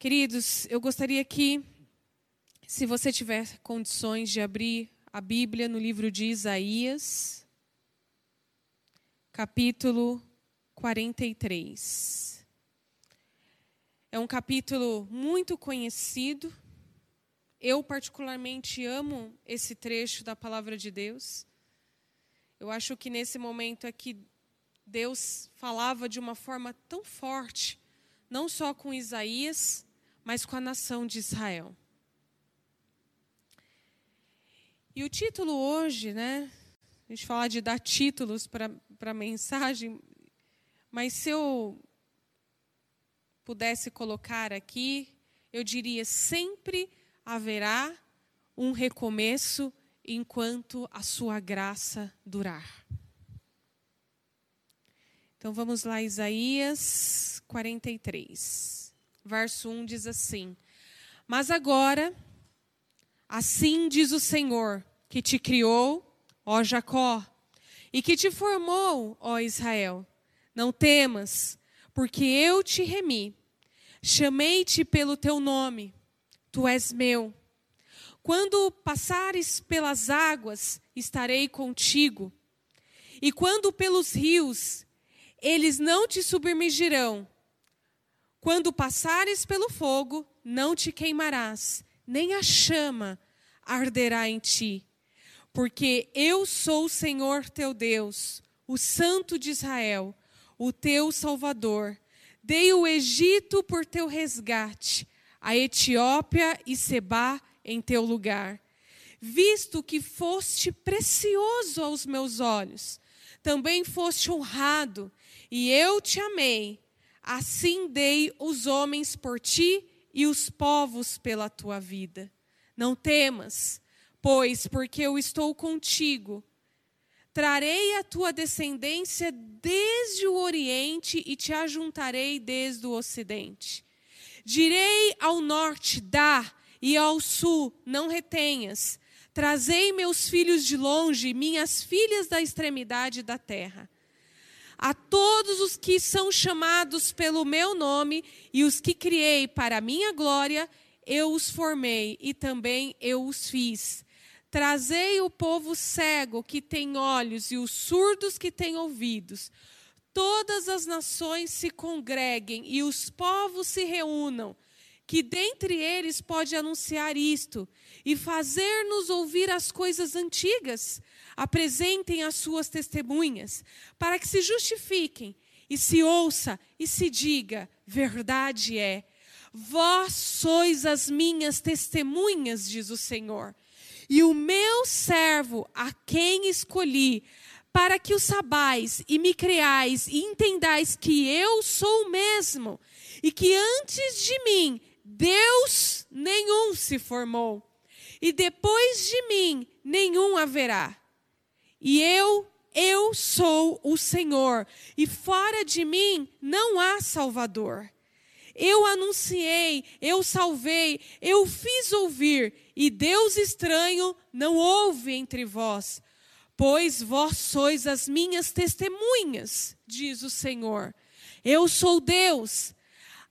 Queridos, eu gostaria que, se você tiver condições de abrir a Bíblia no livro de Isaías, capítulo 43. É um capítulo muito conhecido. Eu, particularmente, amo esse trecho da palavra de Deus. Eu acho que nesse momento aqui, Deus falava de uma forma tão forte, não só com Isaías, mas com a nação de Israel. E o título hoje, né? A gente falar de dar títulos para a mensagem, mas se eu pudesse colocar aqui, eu diria: sempre haverá um recomeço enquanto a sua graça durar. Então vamos lá, Isaías 43, verso 1 diz assim: Mas agora, assim diz o Senhor, que te criou, ó Jacó, e que te formou, ó Israel: Não temas, porque eu te remi, chamei-te pelo teu nome, tu és meu. Quando passares pelas águas, estarei contigo. E quando pelos rios, eles não te submergirão. Quando passares pelo fogo, não te queimarás, nem a chama arderá em ti. Porque eu sou o Senhor teu Deus, o Santo de Israel, o teu Salvador. Dei o Egito por teu resgate, a Etiópia e Seba em teu lugar. Visto que foste precioso aos meus olhos, também foste honrado, e eu te amei. Assim dei os homens por ti e os povos pela tua vida. Não temas, pois, porque eu estou contigo. Trarei a tua descendência desde o Oriente e te ajuntarei desde o Ocidente. Direi ao norte, dá, e ao sul, não retenhas. Trazei meus filhos de longe, minhas filhas da extremidade da terra. A todos os que são chamados pelo meu nome e os que criei para a minha glória, eu os formei e também eu os fiz. Trazei o povo cego que tem olhos e os surdos que têm ouvidos. Todas as nações se congreguem e os povos se reúnam que dentre eles pode anunciar isto e fazer-nos ouvir as coisas antigas, apresentem as suas testemunhas, para que se justifiquem e se ouça e se diga: verdade é. Vós sois as minhas testemunhas, diz o Senhor, e o meu servo, a quem escolhi, para que o sabais e me creais e entendais que eu sou o mesmo, e que antes de mim Deus nenhum se formou, e depois de mim nenhum haverá. E eu, eu sou o Senhor, e fora de mim não há Salvador. Eu anunciei, eu salvei, eu fiz ouvir, e Deus estranho não houve entre vós, pois vós sois as minhas testemunhas, diz o Senhor. Eu sou Deus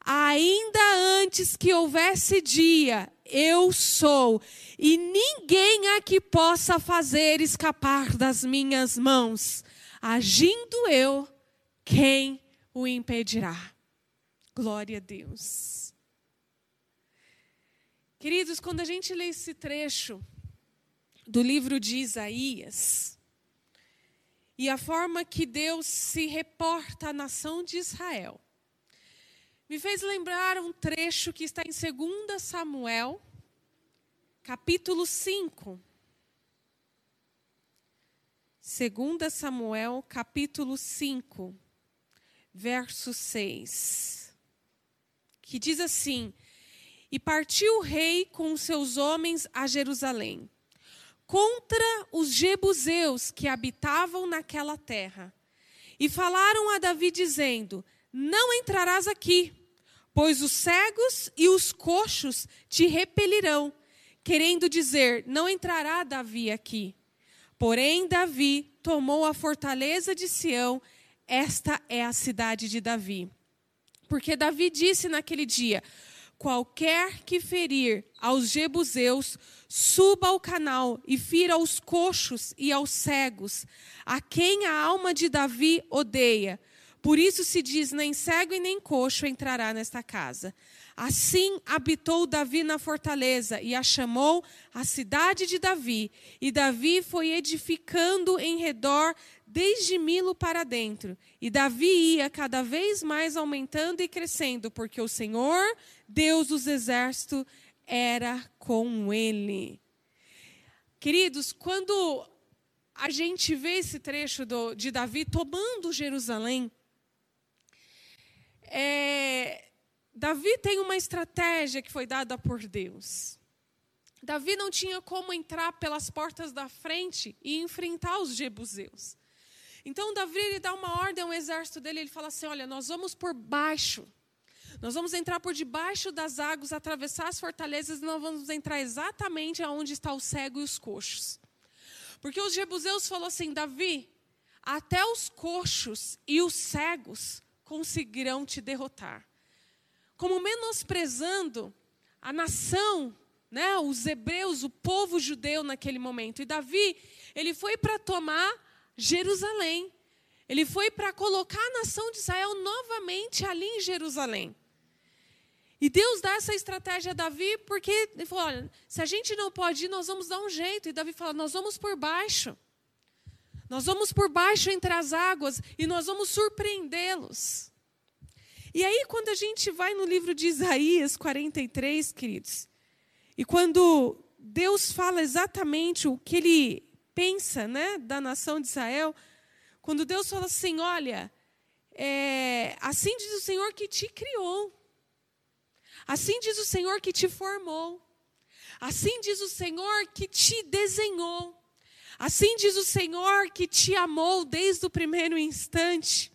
ainda antes que houvesse dia, eu sou, e ninguém há que possa fazer escapar das minhas mãos. Agindo eu, quem o impedirá? Glória a Deus. Queridos, quando a gente lê esse trecho do livro de Isaías, e a forma que Deus se reporta à nação de Israel, me fez lembrar um trecho que está em 2 Samuel, capítulo 5. 2 Samuel, capítulo 5, verso 6. Que diz assim: E partiu o rei com seus homens a Jerusalém, contra os jebuseus que habitavam naquela terra. E falaram a Davi, dizendo: Não entrarás aqui pois os cegos e os coxos te repelirão, querendo dizer: não entrará Davi aqui. Porém, Davi tomou a fortaleza de Sião, esta é a cidade de Davi. Porque Davi disse naquele dia: qualquer que ferir aos jebuseus, suba ao canal e fira aos coxos e aos cegos, a quem a alma de Davi odeia. Por isso se diz: nem cego e nem coxo entrará nesta casa. Assim habitou Davi na fortaleza e a chamou a cidade de Davi. E Davi foi edificando em redor desde Milo para dentro. E Davi ia cada vez mais aumentando e crescendo, porque o Senhor, Deus dos exércitos, era com ele. Queridos, quando a gente vê esse trecho do, de Davi tomando Jerusalém, é, Davi tem uma estratégia que foi dada por Deus. Davi não tinha como entrar pelas portas da frente e enfrentar os jebuseus. Então Davi ele dá uma ordem ao exército dele, ele fala assim: "Olha, nós vamos por baixo. Nós vamos entrar por debaixo das águas, atravessar as fortalezas e nós vamos entrar exatamente aonde está o cego e os coxos." Porque os jebuseus falou assim: "Davi, até os coxos e os cegos conseguirão te derrotar." como menosprezando a nação, né, os hebreus, o povo judeu naquele momento. E Davi, ele foi para tomar Jerusalém. Ele foi para colocar a nação de Israel novamente ali em Jerusalém. E Deus dá essa estratégia a Davi porque ele falou: olha, se a gente não pode ir, nós vamos dar um jeito. E Davi fala: nós vamos por baixo. Nós vamos por baixo entre as águas e nós vamos surpreendê-los. E aí, quando a gente vai no livro de Isaías 43, queridos, e quando Deus fala exatamente o que ele pensa né, da nação de Israel, quando Deus fala assim: olha, é, assim diz o Senhor que te criou, assim diz o Senhor que te formou, assim diz o Senhor que te desenhou, assim diz o Senhor que te amou desde o primeiro instante.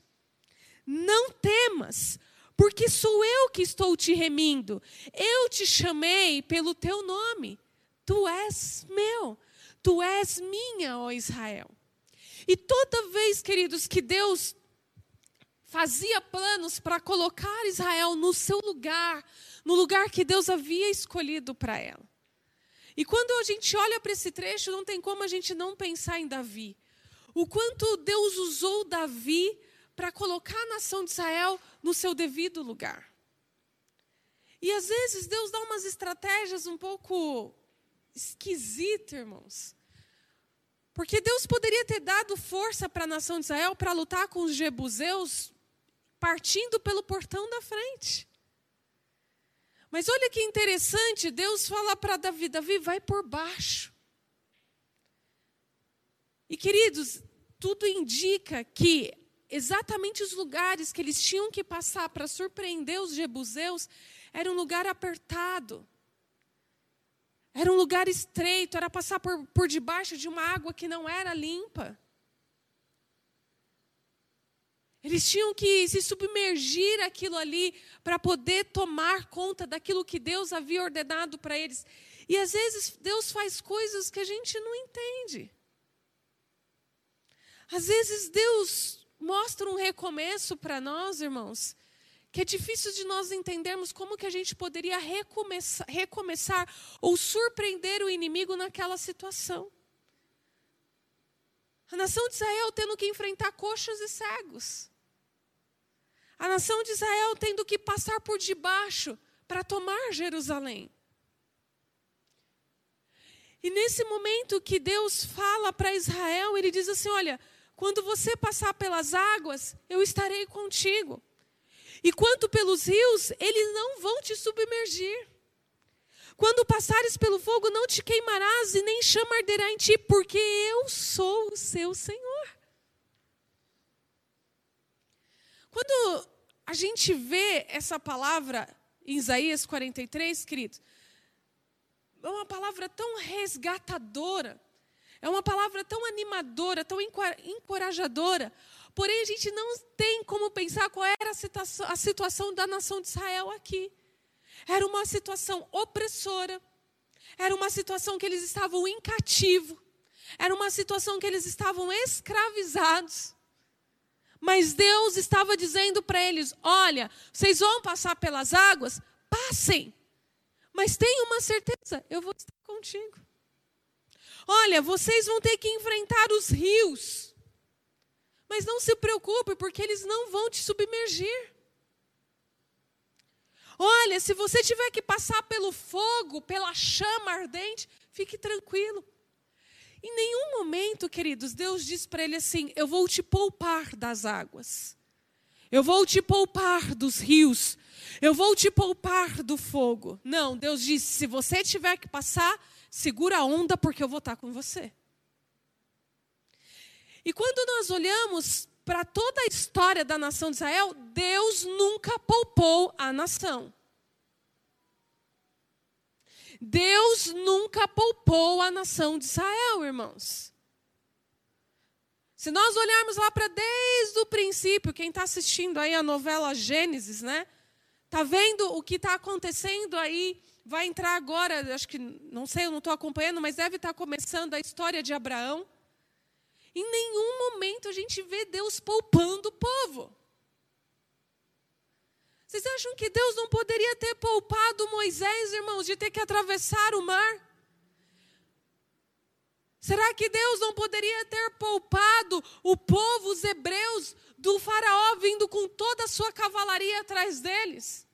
Não temas, porque sou eu que estou te remindo. Eu te chamei pelo teu nome. Tu és meu. Tu és minha, ó Israel. E toda vez, queridos, que Deus fazia planos para colocar Israel no seu lugar, no lugar que Deus havia escolhido para ela. E quando a gente olha para esse trecho, não tem como a gente não pensar em Davi. O quanto Deus usou Davi para colocar a nação de Israel no seu devido lugar. E às vezes Deus dá umas estratégias um pouco esquisitas, irmãos. Porque Deus poderia ter dado força para a nação de Israel para lutar com os jebuseus partindo pelo portão da frente. Mas olha que interessante, Deus fala para Davi: Davi, vai por baixo. E queridos, tudo indica que exatamente os lugares que eles tinham que passar para surpreender os jebuseus era um lugar apertado. Era um lugar estreito, era passar por, por debaixo de uma água que não era limpa. Eles tinham que se submergir aquilo ali para poder tomar conta daquilo que Deus havia ordenado para eles. E às vezes Deus faz coisas que a gente não entende. Às vezes Deus mostra um recomeço para nós, irmãos, que é difícil de nós entendermos como que a gente poderia recomeçar, recomeçar ou surpreender o inimigo naquela situação. A nação de Israel tendo que enfrentar coxos e cegos. A nação de Israel tendo que passar por debaixo para tomar Jerusalém. E nesse momento que Deus fala para Israel, ele diz assim: Olha, quando você passar pelas águas, eu estarei contigo. E quanto pelos rios, eles não vão te submergir. Quando passares pelo fogo, não te queimarás e nem chama arderá em ti, porque eu sou o seu Senhor. Quando a gente vê essa palavra em Isaías 43, queridos, é uma palavra tão resgatadora é uma palavra tão animadora, tão encorajadora. Porém, a gente não tem como pensar qual era a situação, a situação da nação de Israel aqui. Era uma situação opressora. Era uma situação que eles estavam em cativo. Era uma situação que eles estavam escravizados. Mas Deus estava dizendo para eles: olha, vocês vão passar pelas águas? passem. Mas tenha uma certeza, eu vou estar contigo. Olha, vocês vão ter que enfrentar os rios. Mas não se preocupe, porque eles não vão te submergir. Olha, se você tiver que passar pelo fogo, pela chama ardente, fique tranquilo. Em nenhum momento, queridos, Deus diz para ele assim: Eu vou te poupar das águas. Eu vou te poupar dos rios. Eu vou te poupar do fogo. Não, Deus disse: se você tiver que passar, segura a onda, porque eu vou estar com você. E quando nós olhamos para toda a história da nação de Israel, Deus nunca poupou a nação. Deus nunca poupou a nação de Israel, irmãos. Se nós olharmos lá para desde o princípio, quem está assistindo aí a novela Gênesis, né? Tá vendo o que está acontecendo aí? Vai entrar agora, acho que, não sei, eu não estou acompanhando, mas deve estar tá começando a história de Abraão. Em nenhum momento a gente vê Deus poupando o povo. Vocês acham que Deus não poderia ter poupado Moisés, irmãos, de ter que atravessar o mar? Será que Deus não poderia ter poupado o povo, os hebreus, do Faraó vindo com toda a sua cavalaria atrás deles?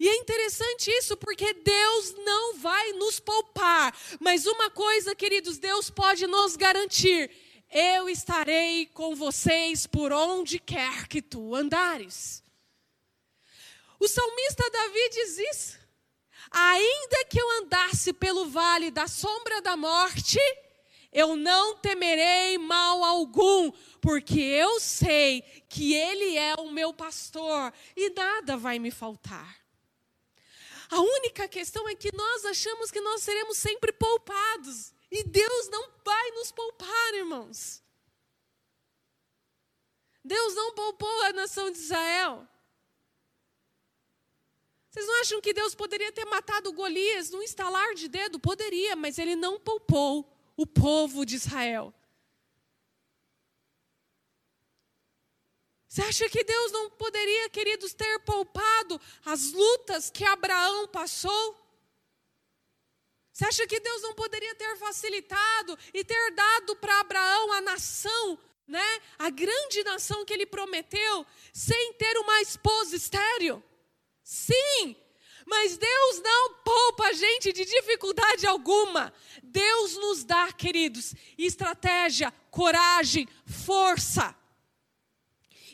E é interessante isso, porque Deus não vai nos poupar. Mas uma coisa, queridos, Deus pode nos garantir: eu estarei com vocês por onde quer que tu andares. O salmista Davi diz isso. Ainda que eu andasse pelo vale da sombra da morte, eu não temerei mal algum, porque eu sei que Ele é o meu pastor e nada vai me faltar. A única questão é que nós achamos que nós seremos sempre poupados, e Deus não vai nos poupar, irmãos. Deus não poupou a nação de Israel. Vocês não acham que Deus poderia ter matado Golias num estalar de dedo? Poderia, mas ele não poupou o povo de Israel. Você acha que Deus não poderia, queridos, ter poupado as lutas que Abraão passou? Você acha que Deus não poderia ter facilitado e ter dado para Abraão a nação, né? A grande nação que ele prometeu, sem ter uma esposa estéreo? Sim, mas Deus não poupa a gente de dificuldade alguma. Deus nos dá, queridos, estratégia, coragem, força.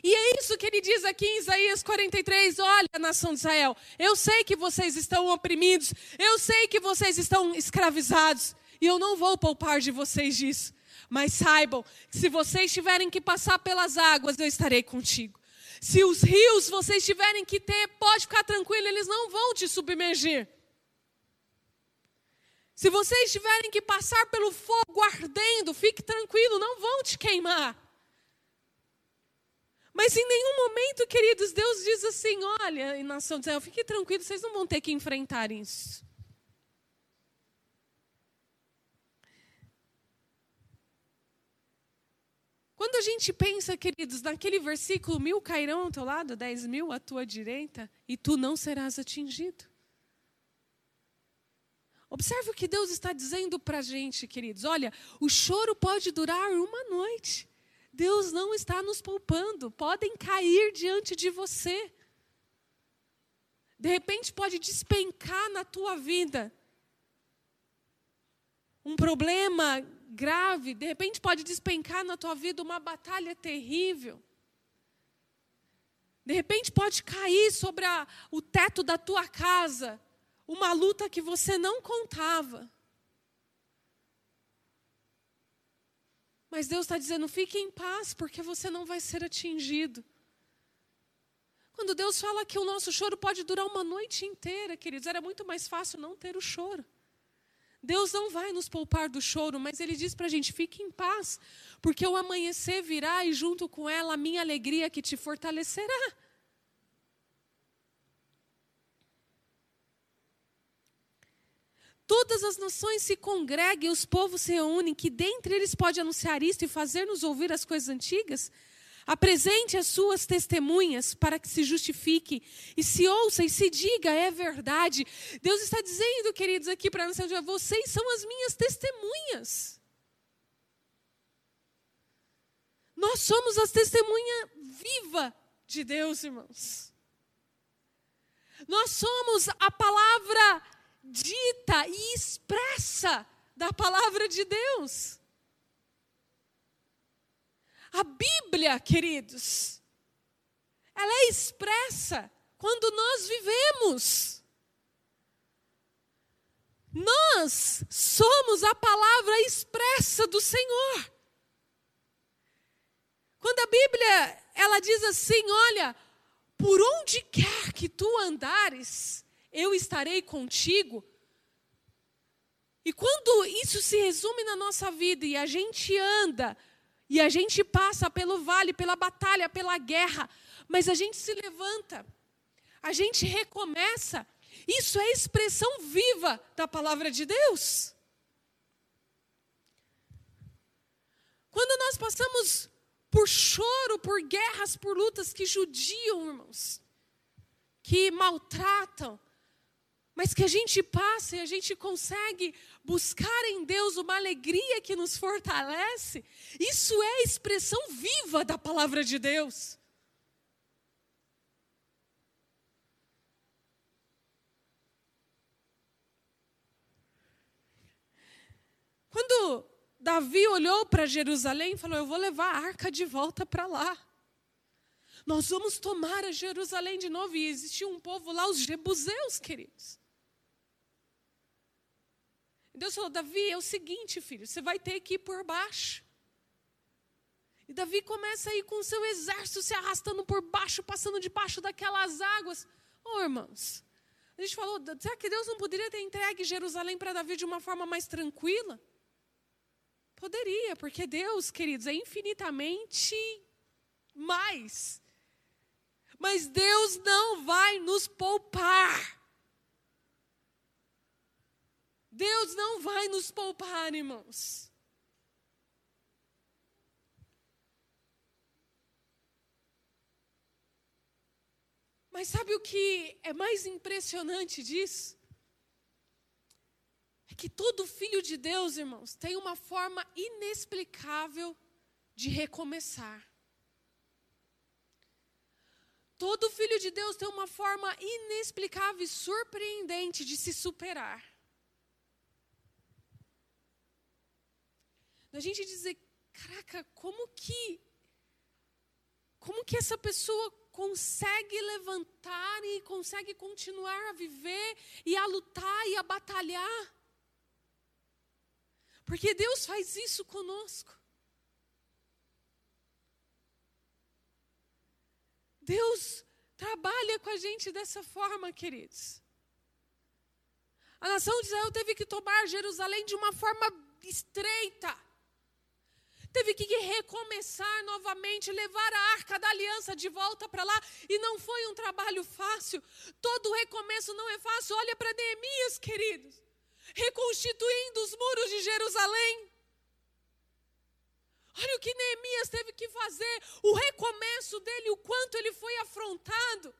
E é isso que ele diz aqui em Isaías 43: olha, nação de Israel, eu sei que vocês estão oprimidos, eu sei que vocês estão escravizados, e eu não vou poupar de vocês disso. Mas saibam se vocês tiverem que passar pelas águas, eu estarei contigo. Se os rios vocês tiverem que ter, pode ficar tranquilo, eles não vão te submergir. Se vocês tiverem que passar pelo fogo ardendo, fique tranquilo, não vão te queimar. Mas em nenhum momento, queridos, Deus diz assim: olha, nação de Israel, fique tranquilo, vocês não vão ter que enfrentar isso. Quando a gente pensa, queridos, naquele versículo, mil cairão ao teu lado, dez mil à tua direita, e tu não serás atingido. Observe o que Deus está dizendo para a gente, queridos. Olha, o choro pode durar uma noite. Deus não está nos poupando. Podem cair diante de você. De repente pode despencar na tua vida um problema grave, de repente pode despencar na tua vida uma batalha terrível. De repente pode cair sobre a, o teto da tua casa uma luta que você não contava. Mas Deus está dizendo: fique em paz, porque você não vai ser atingido. Quando Deus fala que o nosso choro pode durar uma noite inteira, queridos, era muito mais fácil não ter o choro. Deus não vai nos poupar do choro, mas Ele diz para a gente: fique em paz, porque o amanhecer virá e junto com ela a minha alegria que te fortalecerá. Todas as nações se congregam e os povos se reúnem, que dentre eles pode anunciar isto e fazer-nos ouvir as coisas antigas? Apresente as suas testemunhas para que se justifique e se ouça e se diga é verdade. Deus está dizendo, queridos, aqui para a nação de vocês são as minhas testemunhas. Nós somos as testemunhas viva de Deus, irmãos. Nós somos a palavra dita e expressa da palavra de Deus. A Bíblia, queridos, ela é expressa quando nós vivemos. Nós somos a palavra expressa do Senhor. Quando a Bíblia ela diz assim, olha, por onde quer que tu andares, eu estarei contigo. E quando isso se resume na nossa vida e a gente anda, e a gente passa pelo vale, pela batalha, pela guerra, mas a gente se levanta, a gente recomeça, isso é expressão viva da palavra de Deus. Quando nós passamos por choro, por guerras, por lutas que judiam, irmãos, que maltratam, mas que a gente passa e a gente consegue buscar em Deus uma alegria que nos fortalece, isso é a expressão viva da palavra de Deus. Quando Davi olhou para Jerusalém e falou: Eu vou levar a arca de volta para lá. Nós vamos tomar a Jerusalém de novo. E existia um povo lá, os jebuseus, queridos. Deus falou: Davi, é o seguinte, filho, você vai ter que ir por baixo. E Davi começa a ir com o seu exército se arrastando por baixo, passando debaixo daquelas águas. Oh, irmãos, a gente falou: será que Deus não poderia ter entregue Jerusalém para Davi de uma forma mais tranquila? Poderia, porque Deus, queridos, é infinitamente mais. Mas Deus não vai nos poupar. Deus não vai nos poupar, irmãos. Mas sabe o que é mais impressionante disso? É que todo filho de Deus, irmãos, tem uma forma inexplicável de recomeçar. Todo filho de Deus tem uma forma inexplicável e surpreendente de se superar. Da gente dizer, caraca, como que como que essa pessoa consegue levantar e consegue continuar a viver e a lutar e a batalhar? Porque Deus faz isso conosco. Deus trabalha com a gente dessa forma, queridos. A nação de Israel teve que tomar Jerusalém de uma forma estreita teve que recomeçar novamente, levar a arca da aliança de volta para lá, e não foi um trabalho fácil. Todo recomeço não é fácil. Olha para Neemias, queridos, reconstituindo os muros de Jerusalém. Olha o que Neemias teve que fazer, o recomeço dele, o quanto ele foi afrontado.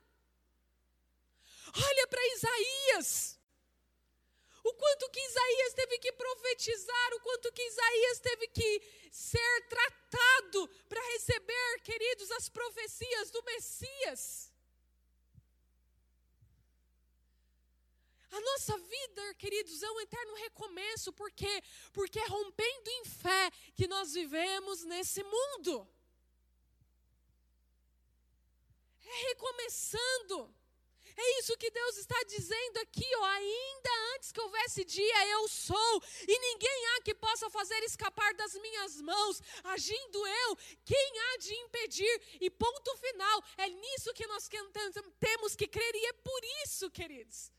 Olha para Isaías. O quanto que Isaías teve que profetizar, o quanto que Isaías teve que ser tratado para receber, queridos, as profecias do Messias. A nossa vida, queridos, é um eterno recomeço, por quê? Porque é rompendo em fé que nós vivemos nesse mundo. É recomeçando. É isso que Deus está dizendo aqui, ó, ainda antes que houvesse dia, eu sou, e ninguém há que possa fazer escapar das minhas mãos, agindo eu, quem há de impedir? E ponto final, é nisso que nós temos que crer, e é por isso, queridos,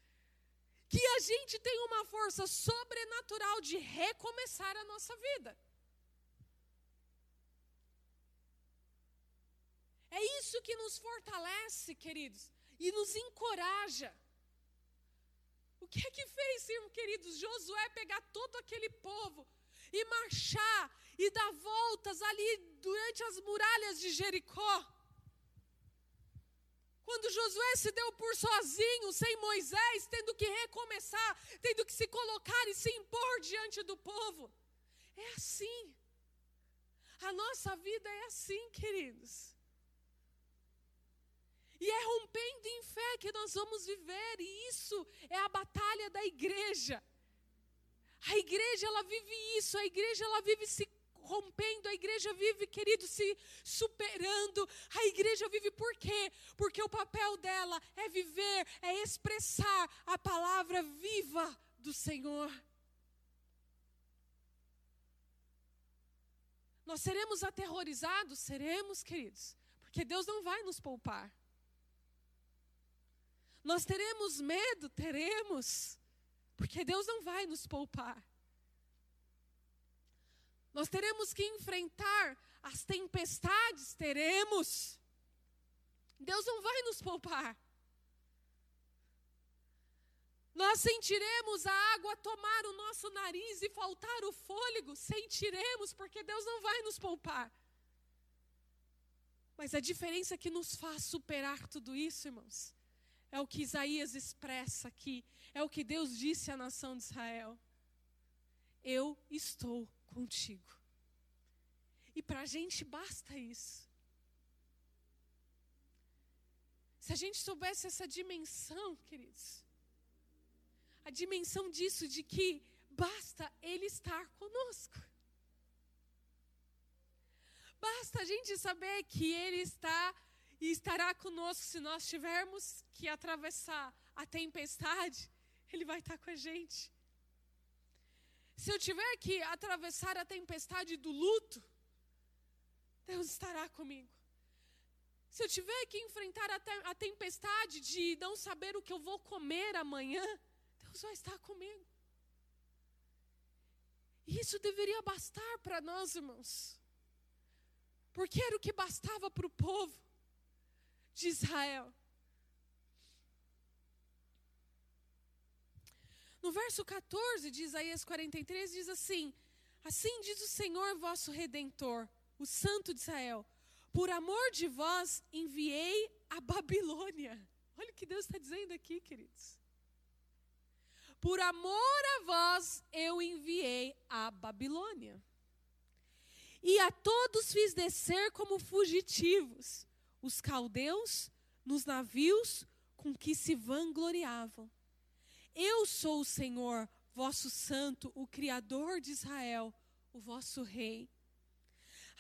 que a gente tem uma força sobrenatural de recomeçar a nossa vida. É isso que nos fortalece, queridos e nos encoraja. O que é que fez, irmão, queridos, Josué pegar todo aquele povo e marchar e dar voltas ali durante as muralhas de Jericó. Quando Josué se deu por sozinho, sem Moisés, tendo que recomeçar, tendo que se colocar e se impor diante do povo. É assim. A nossa vida é assim, queridos. E é rompendo em fé que nós vamos viver, e isso é a batalha da igreja. A igreja ela vive isso, a igreja ela vive se rompendo, a igreja vive, querido, se superando. A igreja vive por quê? Porque o papel dela é viver, é expressar a palavra viva do Senhor. Nós seremos aterrorizados? Seremos, queridos, porque Deus não vai nos poupar. Nós teremos medo? Teremos, porque Deus não vai nos poupar. Nós teremos que enfrentar as tempestades, teremos. Deus não vai nos poupar. Nós sentiremos a água tomar o nosso nariz e faltar o fôlego, sentiremos, porque Deus não vai nos poupar. Mas a diferença que nos faz superar tudo isso, irmãos, é o que Isaías expressa aqui, é o que Deus disse à nação de Israel. Eu estou contigo. E para a gente basta isso. Se a gente soubesse essa dimensão, queridos, a dimensão disso, de que basta Ele estar conosco. Basta a gente saber que Ele está e estará conosco se nós tivermos que atravessar a tempestade, Ele vai estar com a gente. Se eu tiver que atravessar a tempestade do luto, Deus estará comigo. Se eu tiver que enfrentar a, te a tempestade de não saber o que eu vou comer amanhã, Deus vai estar comigo. E isso deveria bastar para nós, irmãos. Porque era o que bastava para o povo de Israel. No verso 14 de Isaías 43 diz assim: Assim diz o Senhor vosso redentor, o Santo de Israel: Por amor de vós enviei a Babilônia. Olha o que Deus está dizendo aqui, queridos. Por amor a vós eu enviei a Babilônia. E a todos fiz descer como fugitivos, os caldeus nos navios com que se vangloriavam. Eu sou o Senhor, vosso santo, o Criador de Israel, o vosso rei.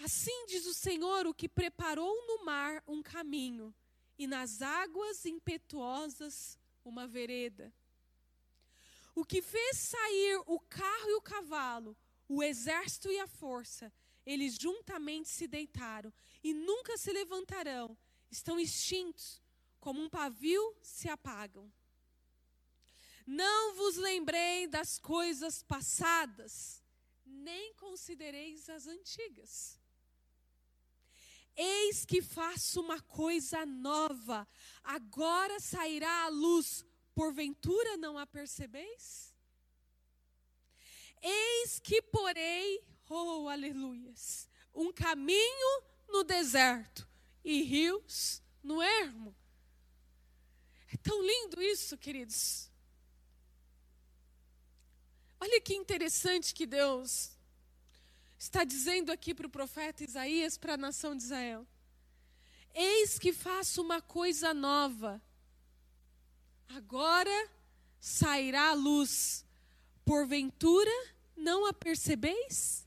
Assim diz o Senhor, o que preparou no mar um caminho, e nas águas impetuosas uma vereda. O que fez sair o carro e o cavalo, o exército e a força, eles juntamente se deitaram e nunca se levantarão, estão extintos, como um pavio se apagam. Não vos lembrei das coisas passadas, nem considereis as antigas. Eis que faço uma coisa nova, agora sairá a luz, porventura não a percebeis? Eis que porei, oh aleluias, um caminho no deserto e rios no ermo. É tão lindo isso, queridos. Olha que interessante que Deus está dizendo aqui para o profeta Isaías, para a nação de Israel: Eis que faço uma coisa nova, agora sairá a luz, porventura não a percebeis?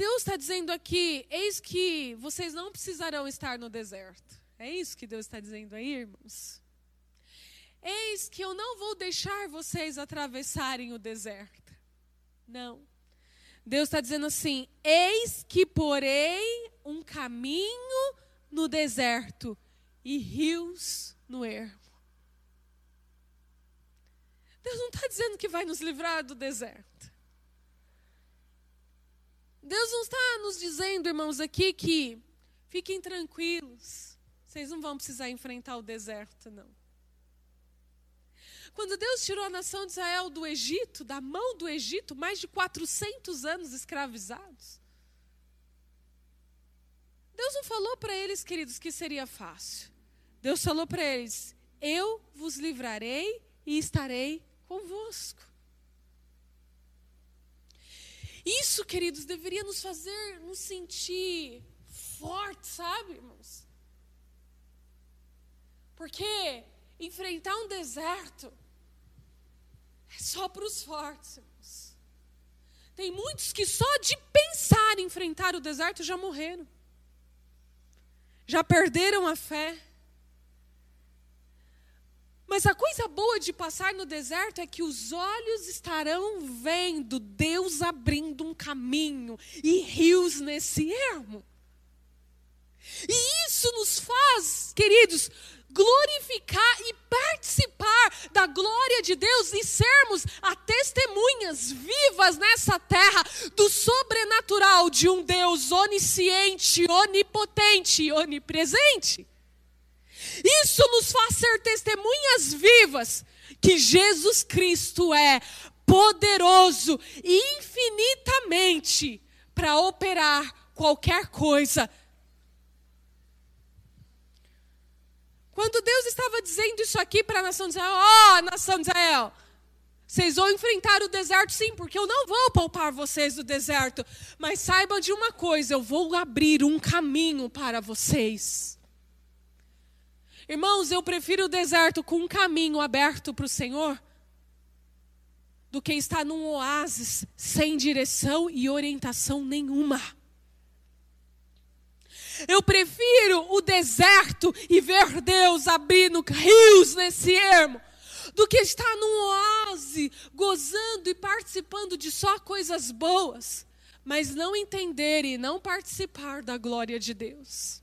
Deus está dizendo aqui: eis que vocês não precisarão estar no deserto. É isso que Deus está dizendo aí, irmãos? Eis que eu não vou deixar vocês atravessarem o deserto. Não. Deus está dizendo assim: Eis que porei um caminho no deserto e rios no ermo. Deus não está dizendo que vai nos livrar do deserto. Deus não está nos dizendo, irmãos, aqui que fiquem tranquilos, vocês não vão precisar enfrentar o deserto, não. Quando Deus tirou a nação de Israel do Egito, da mão do Egito, mais de 400 anos escravizados. Deus não falou para eles, queridos, que seria fácil. Deus falou para eles: Eu vos livrarei e estarei convosco. Isso, queridos, deveria nos fazer nos sentir fortes, sabe, irmãos? Porque enfrentar um deserto é só para os fortes, irmãos. Tem muitos que só de pensar em enfrentar o deserto já morreram. Já perderam a fé. Mas a coisa boa de passar no deserto é que os olhos estarão vendo Deus abrindo um caminho e rios nesse ermo. E isso nos faz, queridos, glorificar e participar da glória de Deus e sermos a testemunhas vivas nessa terra do sobrenatural de um Deus onisciente, onipotente e onipresente. Isso nos faz ser testemunhas vivas que Jesus Cristo é poderoso infinitamente para operar qualquer coisa. Quando Deus estava dizendo isso aqui para a nação de Israel, ó, oh, nação de Israel, vocês vão enfrentar o deserto sim, porque eu não vou poupar vocês do deserto, mas saibam de uma coisa, eu vou abrir um caminho para vocês. Irmãos, eu prefiro o deserto com um caminho aberto para o Senhor do que estar num oásis sem direção e orientação nenhuma. Eu prefiro o deserto e ver Deus abrindo rios nesse ermo do que estar num oásis gozando e participando de só coisas boas, mas não entender e não participar da glória de Deus.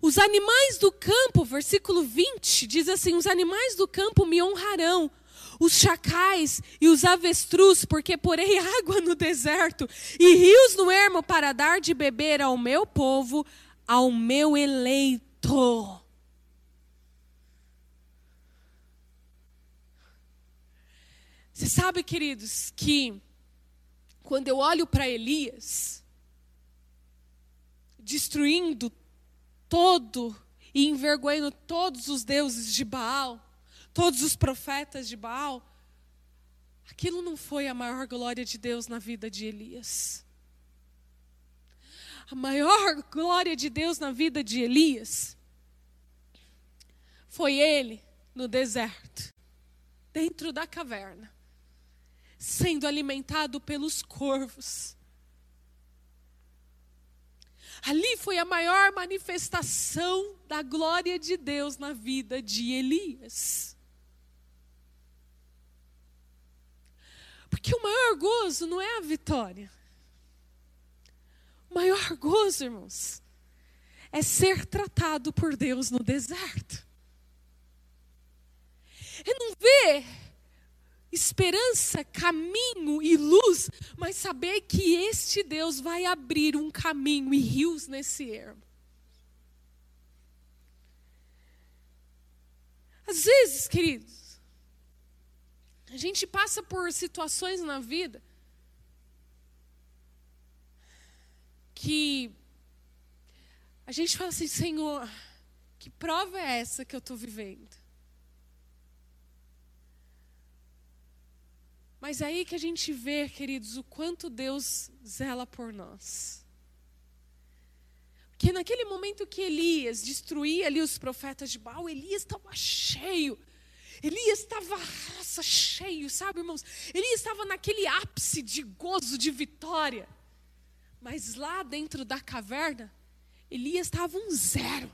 Os animais do campo, versículo 20, diz assim: Os animais do campo me honrarão, os chacais e os avestruz, porque porei água no deserto e rios no ermo para dar de beber ao meu povo, ao meu eleito. Você sabe, queridos, que quando eu olho para Elias, destruindo todo e envergonhando todos os deuses de Baal, todos os profetas de Baal, aquilo não foi a maior glória de Deus na vida de Elias. A maior glória de Deus na vida de Elias foi ele no deserto, dentro da caverna, sendo alimentado pelos corvos Ali foi a maior manifestação da glória de Deus na vida de Elias. Porque o maior gozo não é a vitória. O maior gozo, irmãos, é ser tratado por Deus no deserto. É não ver esperança, caminho e luz, mas saber que este Deus vai abrir um caminho e rios nesse ermo. Às vezes, queridos, a gente passa por situações na vida que a gente fala assim, Senhor, que prova é essa que eu estou vivendo? Mas é aí que a gente vê, queridos, o quanto Deus zela por nós. Porque naquele momento que Elias destruía ali os profetas de Baal, Elias estava cheio. Elias estava raça cheio, sabe, irmãos? Elias estava naquele ápice de gozo, de vitória. Mas lá dentro da caverna, Elias estava um zero.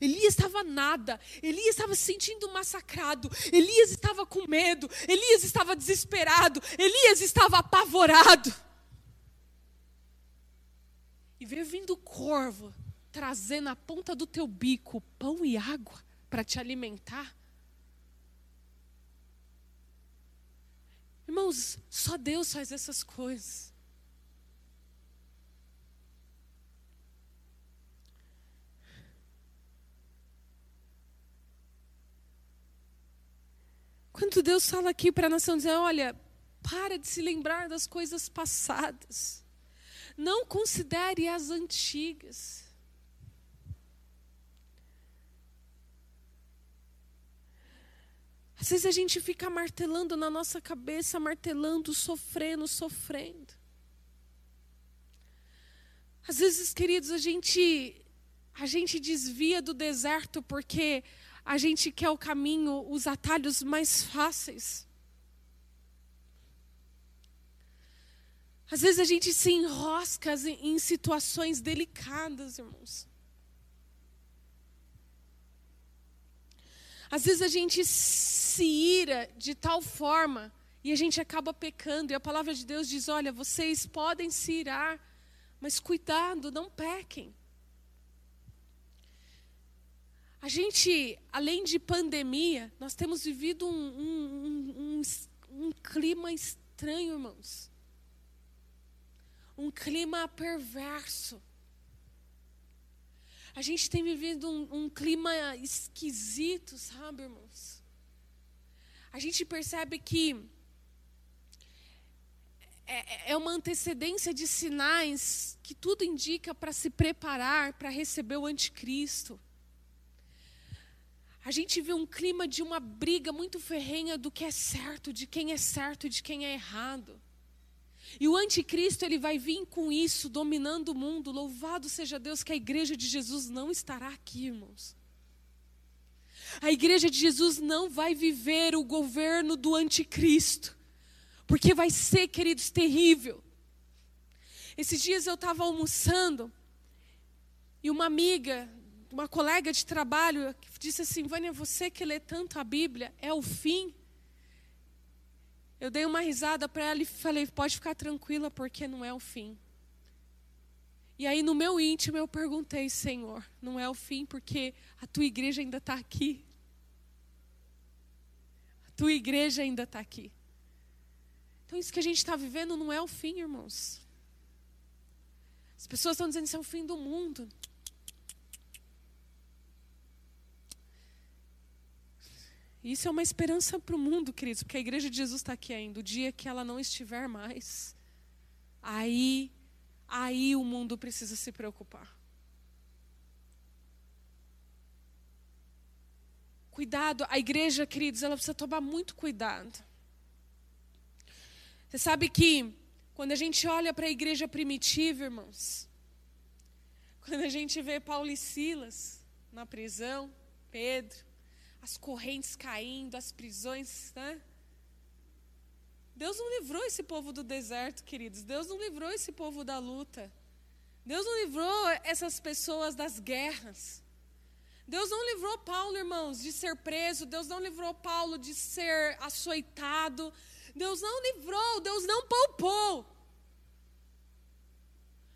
Elias estava nada, Elias estava se sentindo massacrado, Elias estava com medo, Elias estava desesperado, Elias estava apavorado. E veio vindo o corvo, trazendo na ponta do teu bico pão e água para te alimentar. Irmãos, só Deus faz essas coisas. Quando Deus fala aqui para a nação, dizer, olha, para de se lembrar das coisas passadas. Não considere as antigas. Às vezes a gente fica martelando na nossa cabeça, martelando, sofrendo, sofrendo. Às vezes, queridos, a gente a gente desvia do deserto porque a gente quer o caminho, os atalhos mais fáceis. Às vezes a gente se enrosca em situações delicadas, irmãos. Às vezes a gente se ira de tal forma e a gente acaba pecando. E a palavra de Deus diz: olha, vocês podem se irar, mas cuidado, não pequem. A gente, além de pandemia, nós temos vivido um, um, um, um clima estranho, irmãos. Um clima perverso. A gente tem vivido um, clima esquisito, sabe, irmãos? A gente percebe que é, é uma antecedência de sinais que tudo indica para se preparar para receber o anticristo gente vê um clima de uma briga muito ferrenha do que é certo, de quem é certo e de quem é errado. E o anticristo ele vai vir com isso, dominando o mundo. Louvado seja Deus que a igreja de Jesus não estará aqui, irmãos. A igreja de Jesus não vai viver o governo do anticristo, porque vai ser, queridos, terrível. Esses dias eu estava almoçando e uma amiga uma colega de trabalho disse assim: Vânia, você que lê tanto a Bíblia, é o fim? Eu dei uma risada para ela e falei: pode ficar tranquila, porque não é o fim. E aí, no meu íntimo, eu perguntei: Senhor, não é o fim, porque a tua igreja ainda está aqui. A tua igreja ainda está aqui. Então, isso que a gente está vivendo não é o fim, irmãos. As pessoas estão dizendo que isso é o fim do mundo. Isso é uma esperança para o mundo, queridos, porque a igreja de Jesus está aqui ainda. O dia que ela não estiver mais, aí, aí o mundo precisa se preocupar. Cuidado, a igreja, queridos, ela precisa tomar muito cuidado. Você sabe que quando a gente olha para a igreja primitiva, irmãos, quando a gente vê Paulo e Silas na prisão, Pedro, as correntes caindo, as prisões, né? Deus não livrou esse povo do deserto, queridos. Deus não livrou esse povo da luta. Deus não livrou essas pessoas das guerras. Deus não livrou Paulo, irmãos, de ser preso. Deus não livrou Paulo de ser açoitado. Deus não livrou, Deus não poupou.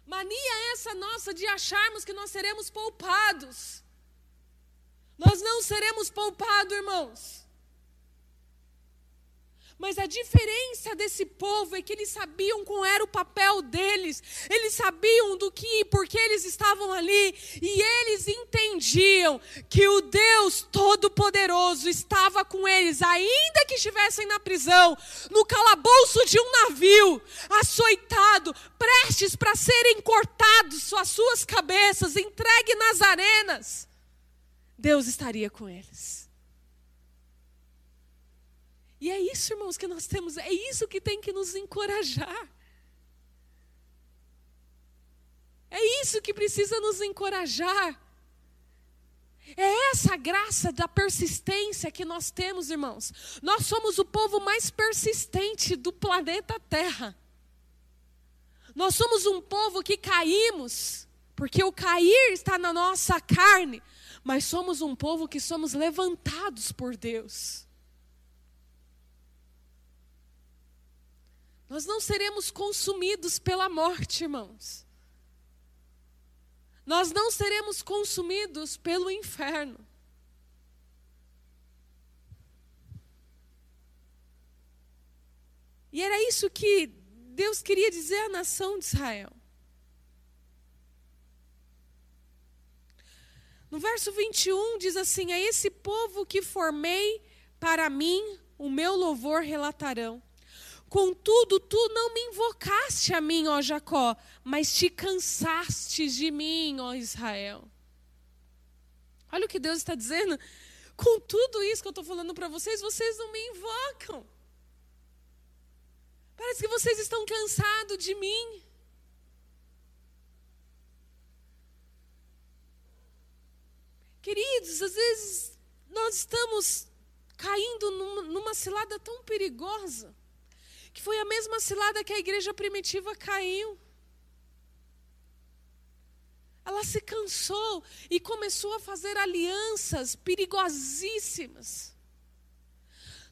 Mania essa nossa de acharmos que nós seremos poupados. Nós não seremos poupados, irmãos. Mas a diferença desse povo é que eles sabiam qual era o papel deles, eles sabiam do que e por que eles estavam ali, e eles entendiam que o Deus Todo-Poderoso estava com eles, ainda que estivessem na prisão, no calabouço de um navio, açoitado, prestes para serem cortados as suas cabeças, entregue nas arenas. Deus estaria com eles. E é isso, irmãos, que nós temos, é isso que tem que nos encorajar. É isso que precisa nos encorajar. É essa graça da persistência que nós temos, irmãos. Nós somos o povo mais persistente do planeta Terra. Nós somos um povo que caímos, porque o cair está na nossa carne, mas somos um povo que somos levantados por Deus. Nós não seremos consumidos pela morte, irmãos. Nós não seremos consumidos pelo inferno. E era isso que Deus queria dizer à nação de Israel. No verso 21 diz assim: É esse povo que formei para mim o meu louvor relatarão. Contudo, tu não me invocaste a mim, ó Jacó, mas te cansaste de mim, ó Israel. Olha o que Deus está dizendo. Com tudo isso que eu estou falando para vocês, vocês não me invocam. Parece que vocês estão cansados de mim. Queridos, às vezes nós estamos caindo numa, numa cilada tão perigosa, que foi a mesma cilada que a igreja primitiva caiu. Ela se cansou e começou a fazer alianças perigosíssimas.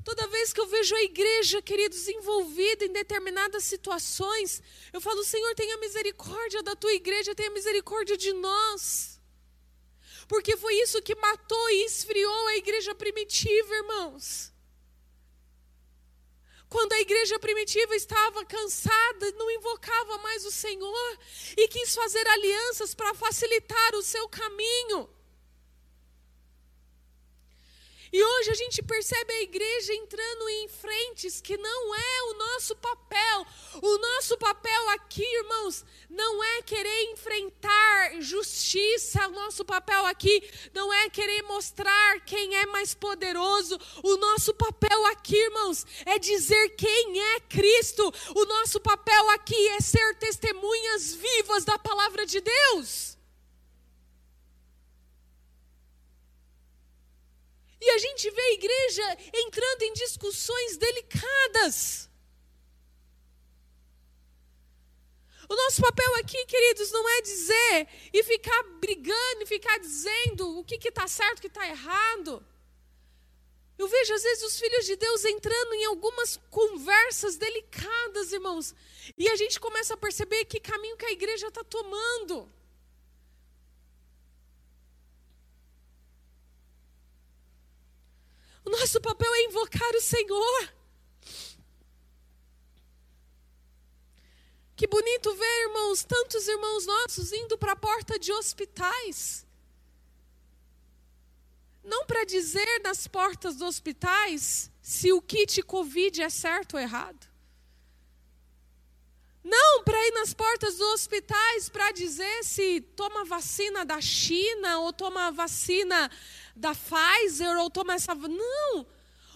Toda vez que eu vejo a igreja, queridos, envolvida em determinadas situações, eu falo: Senhor, tenha misericórdia da tua igreja, tenha misericórdia de nós. Porque foi isso que matou e esfriou a igreja primitiva, irmãos. Quando a igreja primitiva estava cansada, não invocava mais o Senhor e quis fazer alianças para facilitar o seu caminho. E hoje a gente percebe a igreja entrando em frentes que não é o nosso papel. O nosso papel aqui, irmãos, não é querer enfrentar justiça. O nosso papel aqui não é querer mostrar quem é mais poderoso. O nosso papel aqui, irmãos, é dizer quem é Cristo. O nosso papel aqui é ser testemunhas vivas da palavra de Deus. E a gente vê a igreja entrando em discussões delicadas. O nosso papel aqui, queridos, não é dizer e ficar brigando e ficar dizendo o que está certo, o que está errado. Eu vejo, às vezes, os filhos de Deus entrando em algumas conversas delicadas, irmãos, e a gente começa a perceber que caminho que a igreja está tomando. O nosso papel é invocar o Senhor. Que bonito ver, irmãos, tantos irmãos nossos indo para a porta de hospitais. Não para dizer nas portas dos hospitais se o kit Covid é certo ou errado. Não para ir nas portas dos hospitais para dizer se toma vacina da China ou toma vacina da Pfizer ou toma essa. Não!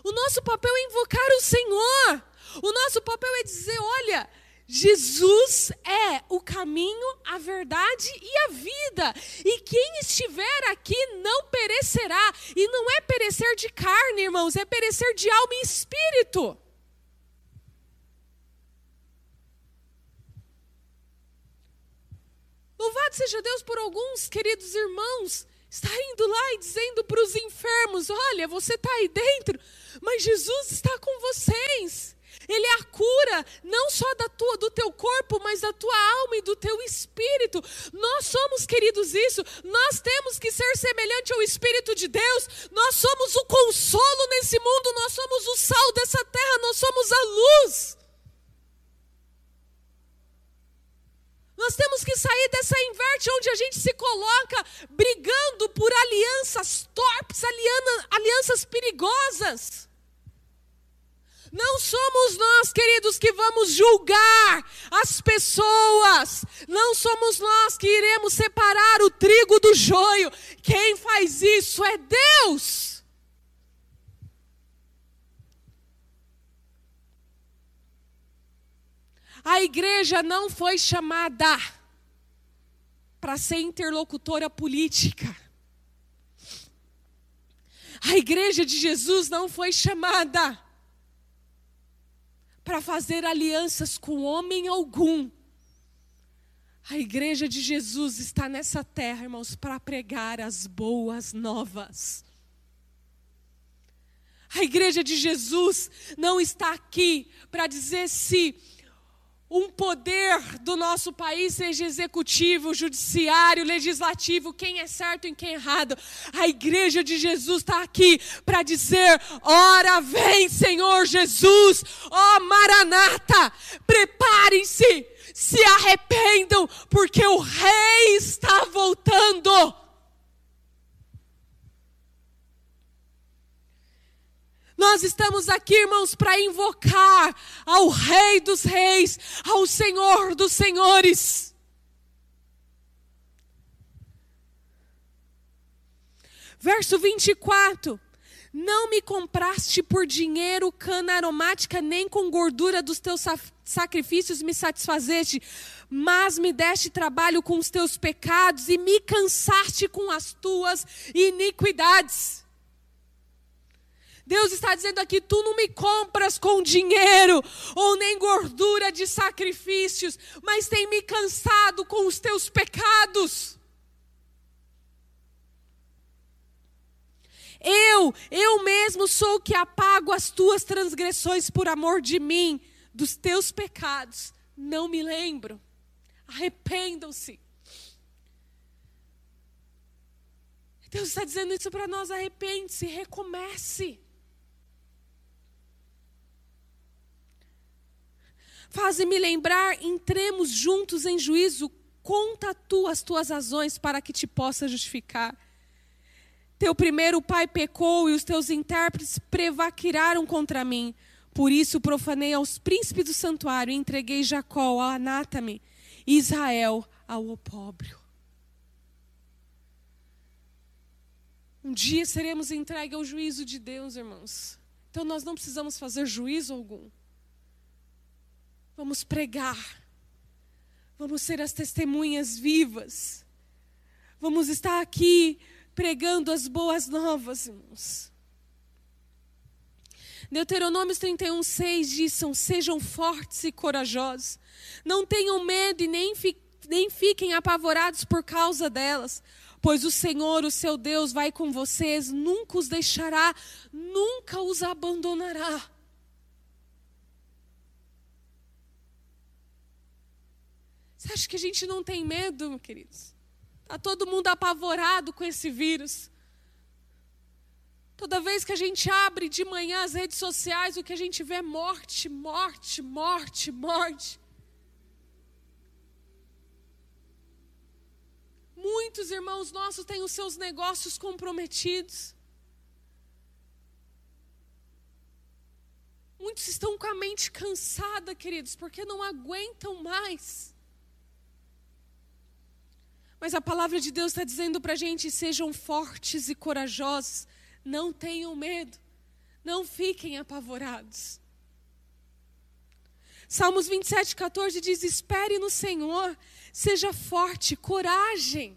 O nosso papel é invocar o Senhor. O nosso papel é dizer: olha, Jesus é o caminho, a verdade e a vida. E quem estiver aqui não perecerá. E não é perecer de carne, irmãos, é perecer de alma e espírito. Louvado seja Deus por alguns queridos irmãos está indo lá e dizendo para os enfermos: Olha, você está aí dentro, mas Jesus está com vocês. Ele é a cura, não só da tua, do teu corpo, mas da tua alma e do teu espírito. Nós somos, queridos, isso. Nós temos que ser semelhante ao Espírito de Deus. Nós somos o consolo nesse mundo, nós somos o sal dessa terra, nós somos a luz. Nós temos que sair dessa inverte onde a gente se coloca brigando por alianças torpes, alianças perigosas. Não somos nós, queridos, que vamos julgar as pessoas. Não somos nós que iremos separar o trigo do joio. Quem faz isso é Deus. A igreja não foi chamada para ser interlocutora política. A igreja de Jesus não foi chamada para fazer alianças com homem algum. A igreja de Jesus está nessa terra, irmãos, para pregar as boas novas. A igreja de Jesus não está aqui para dizer se um poder do nosso país, seja executivo, judiciário, legislativo, quem é certo e quem é errado. A igreja de Jesus está aqui para dizer: ora vem, Senhor Jesus, ó oh, Maranata, preparem-se, se arrependam, porque o Rei está voltando. Nós estamos aqui, irmãos, para invocar ao Rei dos Reis, ao Senhor dos Senhores. Verso 24. Não me compraste por dinheiro cana aromática, nem com gordura dos teus sacrifícios me satisfazeste, mas me deste trabalho com os teus pecados e me cansaste com as tuas iniquidades. Deus está dizendo aqui: tu não me compras com dinheiro ou nem gordura de sacrifícios, mas tem me cansado com os teus pecados. Eu, eu mesmo sou que apago as tuas transgressões por amor de mim, dos teus pecados. Não me lembro. Arrependam-se. Deus está dizendo isso para nós: arrepende-se, recomece. Faze-me lembrar, entremos juntos em juízo, conta tu as tuas razões para que te possa justificar. Teu primeiro pai pecou e os teus intérpretes prevaquiraram contra mim. Por isso profanei aos príncipes do santuário e entreguei Jacó ao anátame Israel ao opróbrio. Um dia seremos entregues ao juízo de Deus, irmãos. Então nós não precisamos fazer juízo algum. Vamos pregar. Vamos ser as testemunhas vivas. Vamos estar aqui pregando as boas novas, irmãos. Deuteronômio 31, 6 diz: Sejam fortes e corajosos, não tenham medo e nem, fi, nem fiquem apavorados por causa delas, pois o Senhor, o seu Deus, vai com vocês, nunca os deixará, nunca os abandonará. Você acha que a gente não tem medo, queridos? Está todo mundo apavorado com esse vírus. Toda vez que a gente abre de manhã as redes sociais, o que a gente vê é morte, morte, morte, morte. Muitos irmãos nossos têm os seus negócios comprometidos. Muitos estão com a mente cansada, queridos, porque não aguentam mais. Mas a palavra de Deus está dizendo para a gente: sejam fortes e corajosos, não tenham medo, não fiquem apavorados. Salmos 27, 14 diz: Espere no Senhor, seja forte, coragem.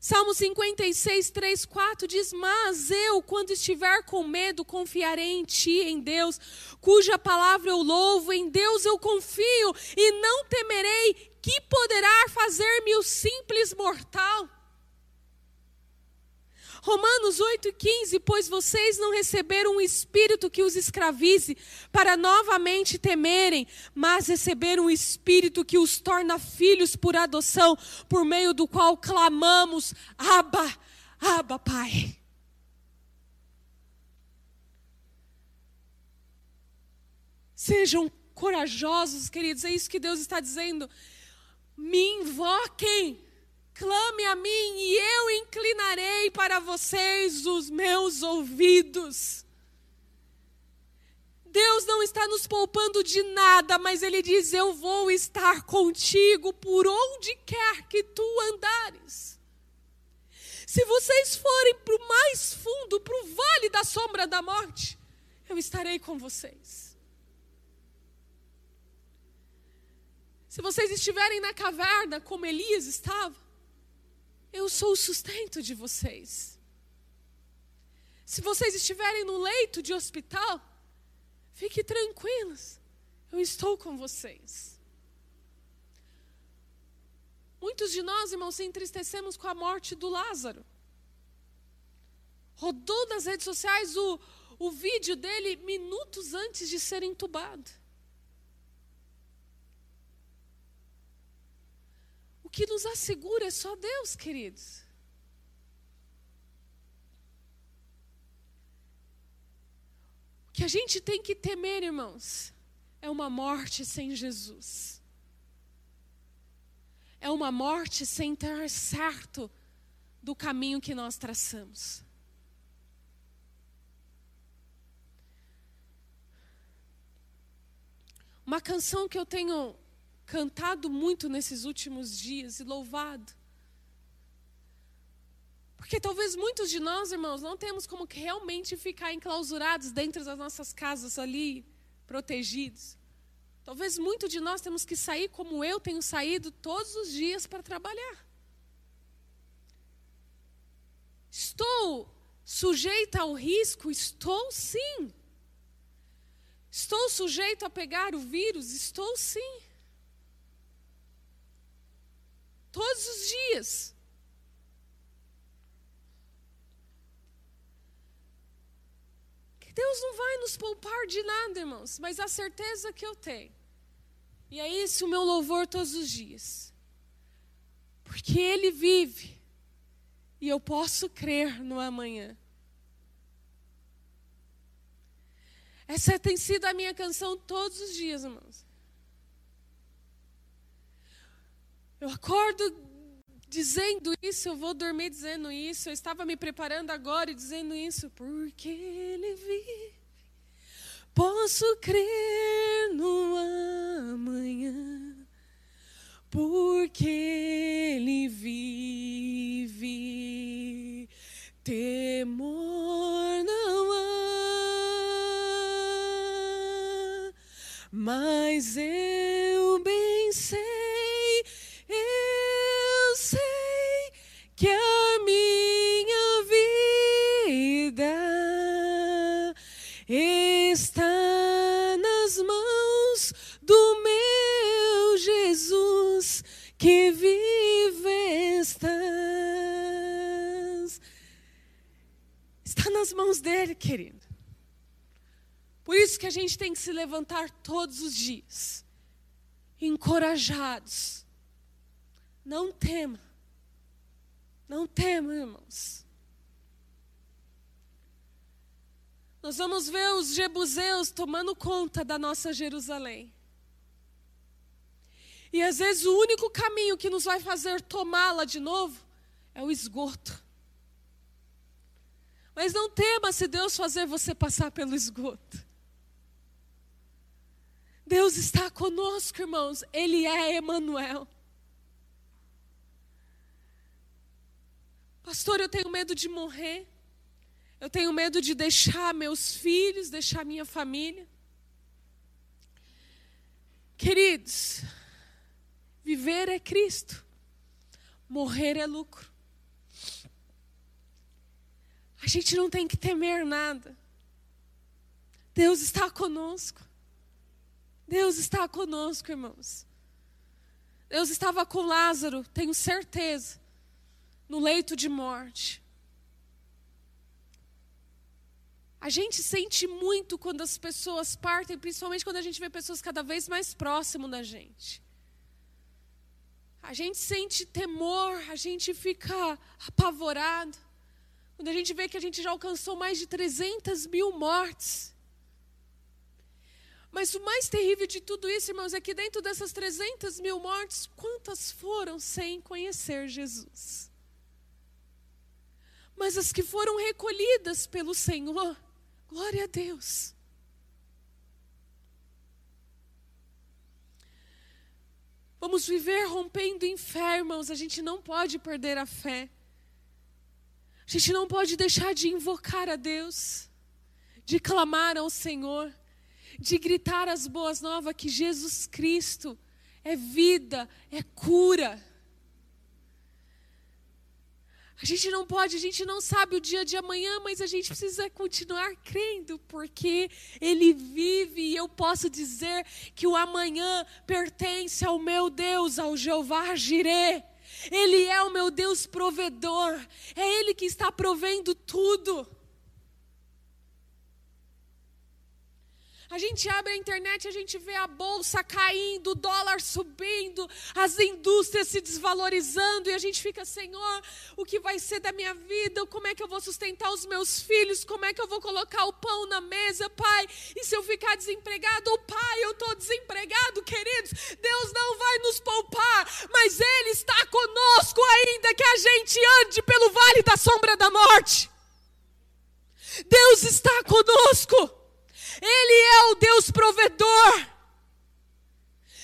Salmo 56, 3, 4 diz: Mas eu, quando estiver com medo, confiarei em Ti, em Deus, cuja palavra eu louvo, em Deus eu confio, e não temerei que poderá fazer-me o simples mortal? Romanos 8,15: Pois vocês não receberam um espírito que os escravize para novamente temerem, mas receberam um espírito que os torna filhos por adoção, por meio do qual clamamos: Abba, Abba, Pai. Sejam corajosos, queridos, é isso que Deus está dizendo me invoquem, clame a mim e eu inclinarei para vocês os meus ouvidos. Deus não está nos poupando de nada, mas Ele diz: Eu vou estar contigo por onde quer que tu andares. Se vocês forem para o mais fundo, para o vale da sombra da morte, eu estarei com vocês. Se vocês estiverem na caverna, como Elias estava, eu sou o sustento de vocês. Se vocês estiverem no leito de hospital, fiquem tranquilos, eu estou com vocês. Muitos de nós, irmãos, se entristecemos com a morte do Lázaro. Rodou nas redes sociais o, o vídeo dele minutos antes de ser entubado. O que nos assegura é só Deus, queridos. O que a gente tem que temer, irmãos, é uma morte sem Jesus. É uma morte sem estar certo do caminho que nós traçamos. Uma canção que eu tenho cantado muito nesses últimos dias e louvado. Porque talvez muitos de nós, irmãos, não temos como realmente ficar enclausurados dentro das nossas casas ali, protegidos. Talvez muitos de nós temos que sair como eu tenho saído todos os dias para trabalhar. Estou sujeita ao risco? Estou sim. Estou sujeito a pegar o vírus? Estou sim. Todos os dias. Que Deus não vai nos poupar de nada, irmãos, mas a certeza que eu tenho. E é isso o meu louvor todos os dias. Porque Ele vive e eu posso crer no amanhã. Essa tem sido a minha canção todos os dias, irmãos. Eu acordo dizendo isso, eu vou dormir dizendo isso. Eu estava me preparando agora e dizendo isso, porque Ele vive. Posso crer no amanhã, porque Ele vive. Temor não há, mas eu bem sei, nas mãos dele, querido. Por isso que a gente tem que se levantar todos os dias, encorajados. Não tema. Não tema, irmãos. Nós vamos ver os jebuseus tomando conta da nossa Jerusalém. E às vezes o único caminho que nos vai fazer tomá-la de novo é o esgoto. Mas não tema se Deus fazer você passar pelo esgoto. Deus está conosco, irmãos. Ele é Emanuel. Pastor, eu tenho medo de morrer. Eu tenho medo de deixar meus filhos, deixar minha família. Queridos, viver é Cristo, morrer é lucro. A gente não tem que temer nada. Deus está conosco. Deus está conosco, irmãos. Deus estava com Lázaro, tenho certeza, no leito de morte. A gente sente muito quando as pessoas partem, principalmente quando a gente vê pessoas cada vez mais próximo da gente. A gente sente temor, a gente fica apavorado. Quando a gente vê que a gente já alcançou mais de 300 mil mortes. Mas o mais terrível de tudo isso, irmãos, é que dentro dessas 300 mil mortes, quantas foram sem conhecer Jesus? Mas as que foram recolhidas pelo Senhor, glória a Deus. Vamos viver rompendo irmãos. A gente não pode perder a fé. A gente não pode deixar de invocar a Deus, de clamar ao Senhor de gritar as boas novas que Jesus Cristo é vida, é cura. A gente não pode, a gente não sabe o dia de amanhã, mas a gente precisa continuar crendo, porque Ele vive e eu posso dizer que o amanhã pertence ao meu Deus, ao Jeová Jireh. Ele é o meu Deus provedor, é Ele que está provendo tudo. A gente abre a internet, a gente vê a bolsa caindo, o dólar subindo, as indústrias se desvalorizando e a gente fica, Senhor, o que vai ser da minha vida? Como é que eu vou sustentar os meus filhos? Como é que eu vou colocar o pão na mesa, Pai? E se eu ficar desempregado? Oh, Pai, eu estou desempregado, queridos. Deus não vai nos poupar, que a gente ande pelo vale da sombra da morte. Deus está conosco. Ele é o Deus provedor.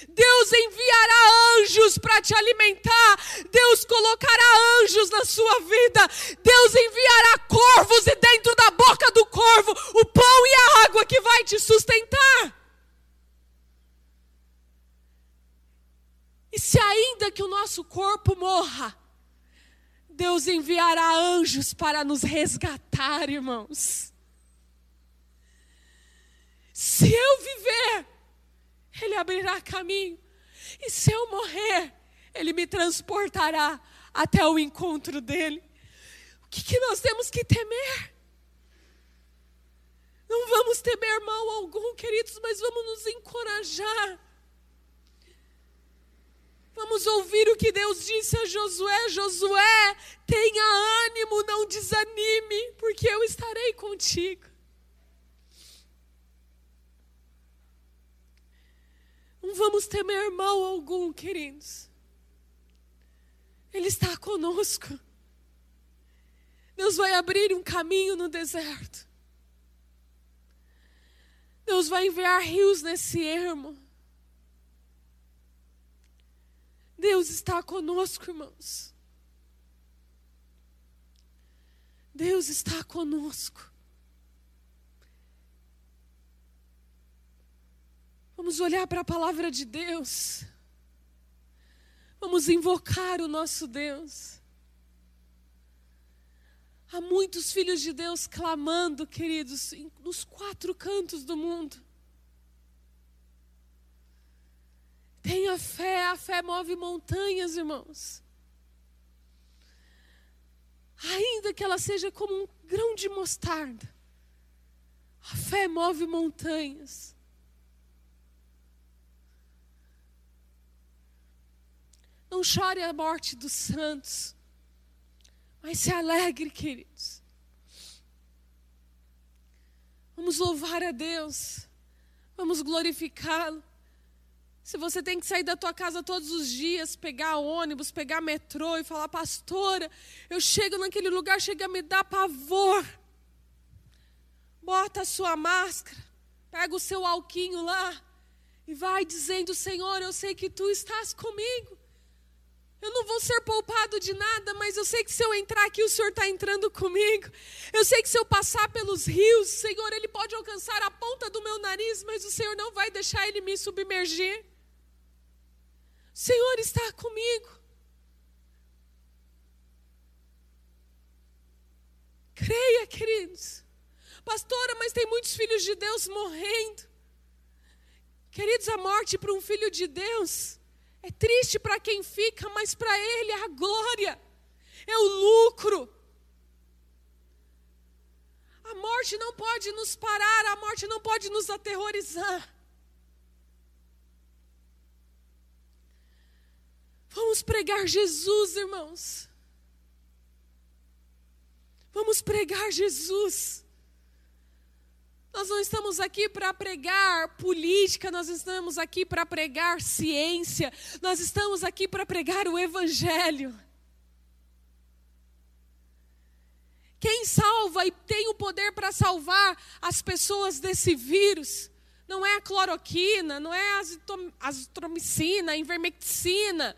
Deus enviará anjos para te alimentar. Deus colocará anjos na sua vida. Deus enviará corvos e dentro da boca do corvo o pão e a água que vai te sustentar. E se ainda que o nosso corpo morra, Deus enviará anjos para nos resgatar, irmãos. Se eu viver, Ele abrirá caminho. E se eu morrer, Ele me transportará até o encontro dEle. O que, que nós temos que temer? Não vamos temer mal algum, queridos, mas vamos nos encorajar Vamos ouvir o que Deus disse a Josué: Josué, tenha ânimo, não desanime, porque eu estarei contigo. Não vamos temer mal algum, queridos. Ele está conosco. Deus vai abrir um caminho no deserto. Deus vai enviar rios nesse ermo. Deus está conosco, irmãos. Deus está conosco. Vamos olhar para a palavra de Deus. Vamos invocar o nosso Deus. Há muitos filhos de Deus clamando, queridos, nos quatro cantos do mundo. Tenha fé, a fé move montanhas, irmãos. Ainda que ela seja como um grão de mostarda, a fé move montanhas. Não chore a morte dos santos, mas se alegre, queridos. Vamos louvar a Deus, vamos glorificá-lo. Se você tem que sair da tua casa todos os dias, pegar ônibus, pegar metrô e falar, pastora, eu chego naquele lugar, chega a me dar pavor. Bota a sua máscara, pega o seu alquinho lá e vai dizendo, Senhor, eu sei que tu estás comigo. Eu não vou ser poupado de nada, mas eu sei que se eu entrar aqui, o Senhor está entrando comigo. Eu sei que se eu passar pelos rios, Senhor, Ele pode alcançar a ponta do meu nariz, mas o Senhor não vai deixar Ele me submergir. Senhor está comigo. Creia, queridos. Pastora, mas tem muitos filhos de Deus morrendo. Queridos, a morte para um filho de Deus é triste para quem fica, mas para ele é a glória, é o lucro. A morte não pode nos parar, a morte não pode nos aterrorizar. Vamos pregar Jesus, irmãos. Vamos pregar Jesus. Nós não estamos aqui para pregar política, nós estamos aqui para pregar ciência, nós estamos aqui para pregar o Evangelho. Quem salva e tem o poder para salvar as pessoas desse vírus não é a cloroquina, não é a azitromicina, a ivermectina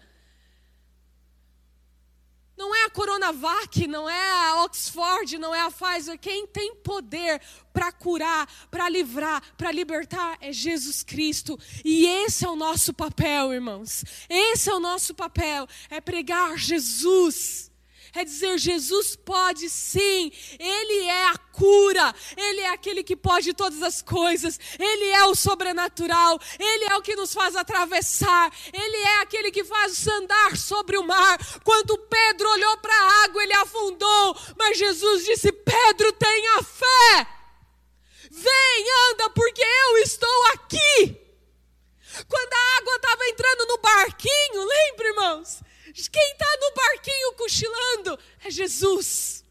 não é a Coronavac, não é a Oxford, não é a Pfizer. Quem tem poder para curar, para livrar, para libertar é Jesus Cristo. E esse é o nosso papel, irmãos. Esse é o nosso papel: é pregar Jesus é dizer: Jesus pode sim, Ele é a cura, Ele é aquele que pode todas as coisas, Ele é o sobrenatural, Ele é o que nos faz atravessar, Ele é aquele que faz andar sobre o mar. Quando Pedro olhou para a água, ele afundou, mas Jesus disse: Pedro, tenha fé, vem, anda, porque eu estou aqui. Quando a água estava entrando no barquinho, lembra, irmãos? Quem está no barquinho cochilando é Jesus.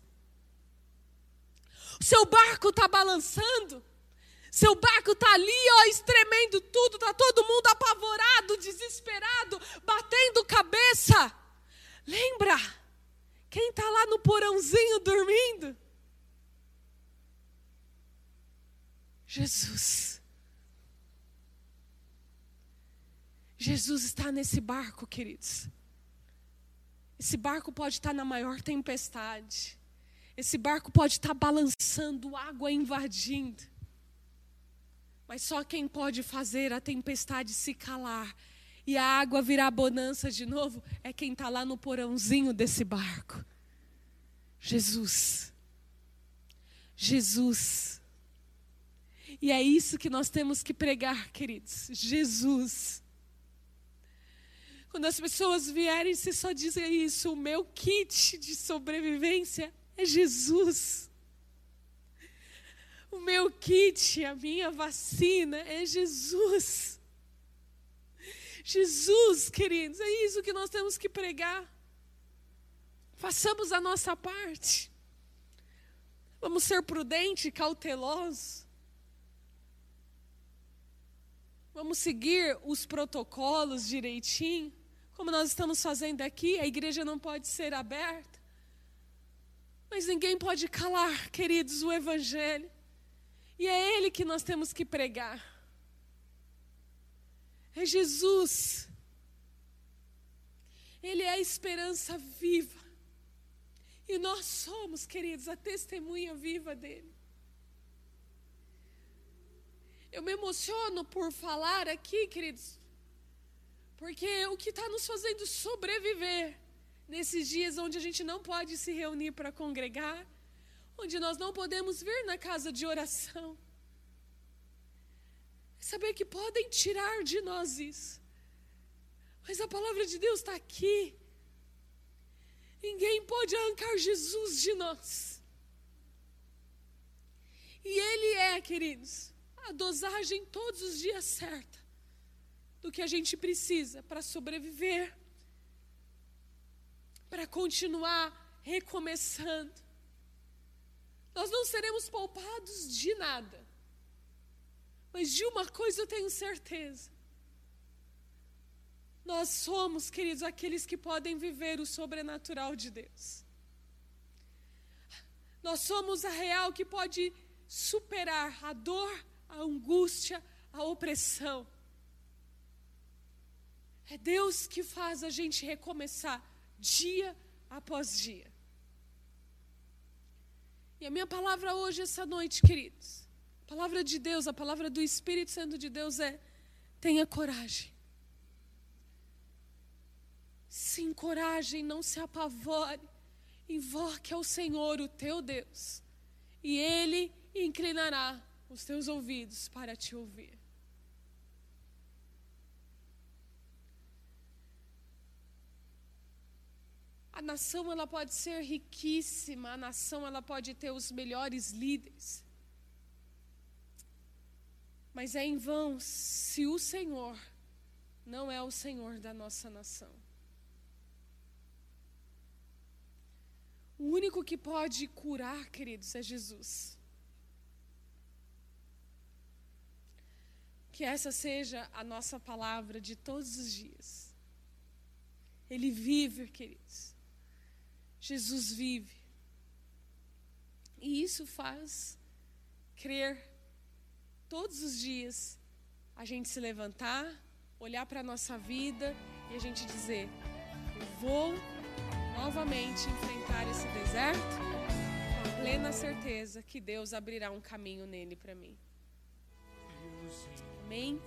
Seu barco está balançando. Seu barco está ali, ó, estremendo tudo, está todo mundo apavorado, desesperado, batendo cabeça. Lembra? Quem está lá no porãozinho dormindo? Jesus. Jesus está nesse barco, queridos. Esse barco pode estar na maior tempestade. Esse barco pode estar balançando, água invadindo. Mas só quem pode fazer a tempestade se calar e a água virar bonança de novo é quem está lá no porãozinho desse barco. Jesus. Jesus. E é isso que nós temos que pregar, queridos. Jesus. Quando as pessoas vierem, você só dizer isso. O meu kit de sobrevivência é Jesus. O meu kit, a minha vacina é Jesus. Jesus, queridos, é isso que nós temos que pregar. Façamos a nossa parte. Vamos ser prudentes, cautelosos. Vamos seguir os protocolos direitinho, como nós estamos fazendo aqui. A igreja não pode ser aberta. Mas ninguém pode calar, queridos, o Evangelho. E é Ele que nós temos que pregar. É Jesus. Ele é a esperança viva. E nós somos, queridos, a testemunha viva dele. Eu me emociono por falar aqui, queridos, porque o que está nos fazendo sobreviver nesses dias onde a gente não pode se reunir para congregar, onde nós não podemos vir na casa de oração. Saber que podem tirar de nós isso. Mas a palavra de Deus está aqui. Ninguém pode arrancar Jesus de nós. E Ele é, queridos, a dosagem todos os dias certa do que a gente precisa para sobreviver, para continuar recomeçando. Nós não seremos poupados de nada. Mas de uma coisa eu tenho certeza. Nós somos, queridos, aqueles que podem viver o sobrenatural de Deus. Nós somos a real que pode superar a dor, a angústia, a opressão. É Deus que faz a gente recomeçar dia após dia. E a minha palavra hoje, essa noite, queridos, a palavra de Deus, a palavra do Espírito Santo de Deus é: tenha coragem. Se encoraje, não se apavore. Invoque ao Senhor, o teu Deus, e Ele inclinará os teus ouvidos para te ouvir. A nação ela pode ser riquíssima, a nação ela pode ter os melhores líderes. Mas é em vão se o Senhor não é o Senhor da nossa nação. O único que pode curar, queridos, é Jesus. Que essa seja a nossa palavra de todos os dias. Ele vive, queridos. Jesus vive. E isso faz crer todos os dias a gente se levantar, olhar para a nossa vida e a gente dizer: Eu vou novamente enfrentar esse deserto com a plena certeza que Deus abrirá um caminho nele para mim. Amém?